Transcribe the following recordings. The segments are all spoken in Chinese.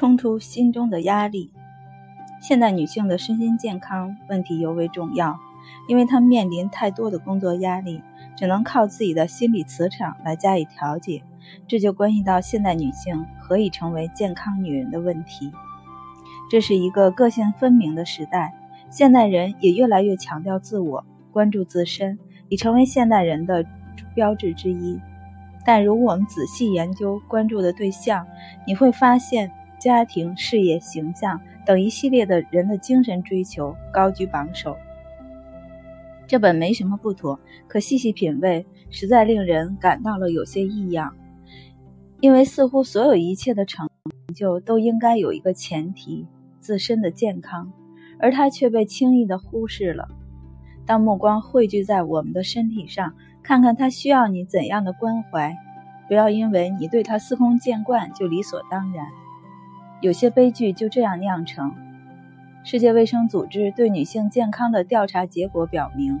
冲出心中的压力。现代女性的身心健康问题尤为重要，因为她面临太多的工作压力，只能靠自己的心理磁场来加以调节。这就关系到现代女性何以成为健康女人的问题。这是一个个性分明的时代，现代人也越来越强调自我，关注自身，已成为现代人的标志之一。但如果我们仔细研究关注的对象，你会发现家庭、事业、形象等一系列的人的精神追求高居榜首。这本没什么不妥，可细细品味，实在令人感到了有些异样。因为似乎所有一切的成就都应该有一个前提：自身的健康，而它却被轻易地忽视了。当目光汇聚在我们的身体上，看看它需要你怎样的关怀，不要因为你对它司空见惯就理所当然。有些悲剧就这样酿成。世界卫生组织对女性健康的调查结果表明，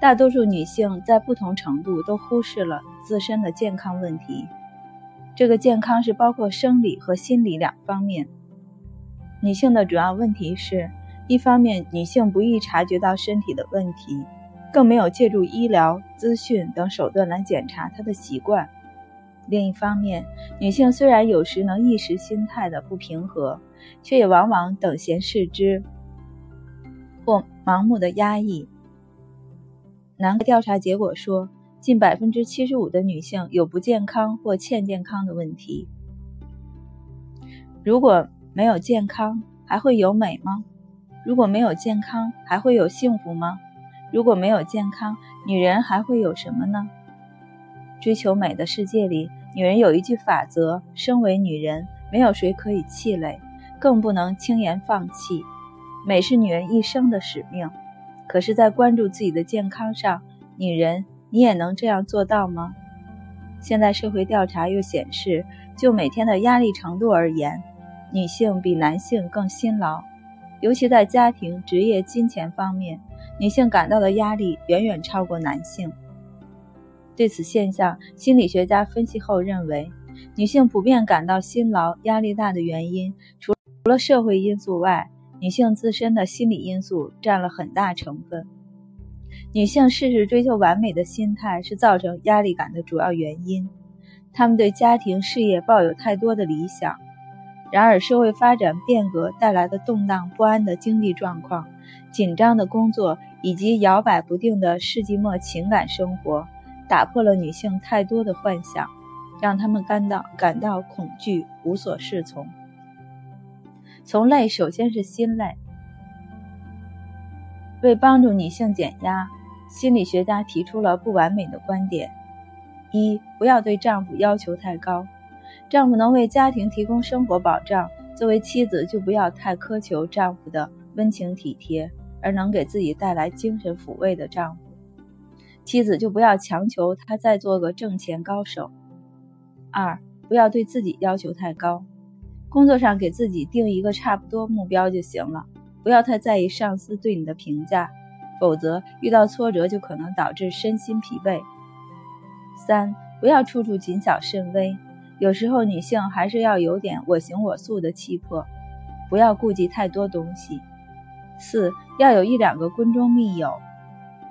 大多数女性在不同程度都忽视了自身的健康问题。这个健康是包括生理和心理两方面。女性的主要问题是，一方面女性不易察觉到身体的问题，更没有借助医疗资讯等手段来检查她的习惯；另一方面，女性虽然有时能意识心态的不平和，却也往往等闲视之，或盲目的压抑。南调查结果说。近百分之七十五的女性有不健康或欠健康的问题。如果没有健康，还会有美吗？如果没有健康，还会有幸福吗？如果没有健康，女人还会有什么呢？追求美的世界里，女人有一句法则：身为女人，没有谁可以气馁，更不能轻言放弃。美是女人一生的使命。可是，在关注自己的健康上，女人。你也能这样做到吗？现在社会调查又显示，就每天的压力程度而言，女性比男性更辛劳，尤其在家庭、职业、金钱方面，女性感到的压力远远超过男性。对此现象，心理学家分析后认为，女性普遍感到辛劳、压力大的原因，除了社会因素外，女性自身的心理因素占了很大成分。女性事事追求完美的心态是造成压力感的主要原因。她们对家庭事业抱有太多的理想，然而社会发展变革带来的动荡不安的经济状况、紧张的工作以及摇摆不定的世纪末情感生活，打破了女性太多的幻想，让她们感到感到恐惧、无所适从。从累，首先是心累。为帮助女性减压。心理学家提出了不完美的观点：一、不要对丈夫要求太高，丈夫能为家庭提供生活保障，作为妻子就不要太苛求丈夫的温情体贴，而能给自己带来精神抚慰的丈夫，妻子就不要强求他再做个挣钱高手。二、不要对自己要求太高，工作上给自己定一个差不多目标就行了，不要太在意上司对你的评价。否则，遇到挫折就可能导致身心疲惫。三，不要处处谨小慎微，有时候女性还是要有点我行我素的气魄，不要顾忌太多东西。四，要有一两个闺中密友。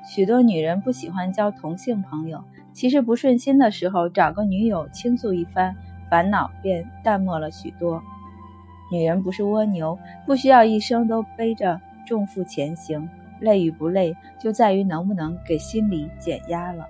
许多女人不喜欢交同性朋友，其实不顺心的时候找个女友倾诉一番，烦恼便淡漠了许多。女人不是蜗牛，不需要一生都背着重负前行。累与不累，就在于能不能给心理减压了。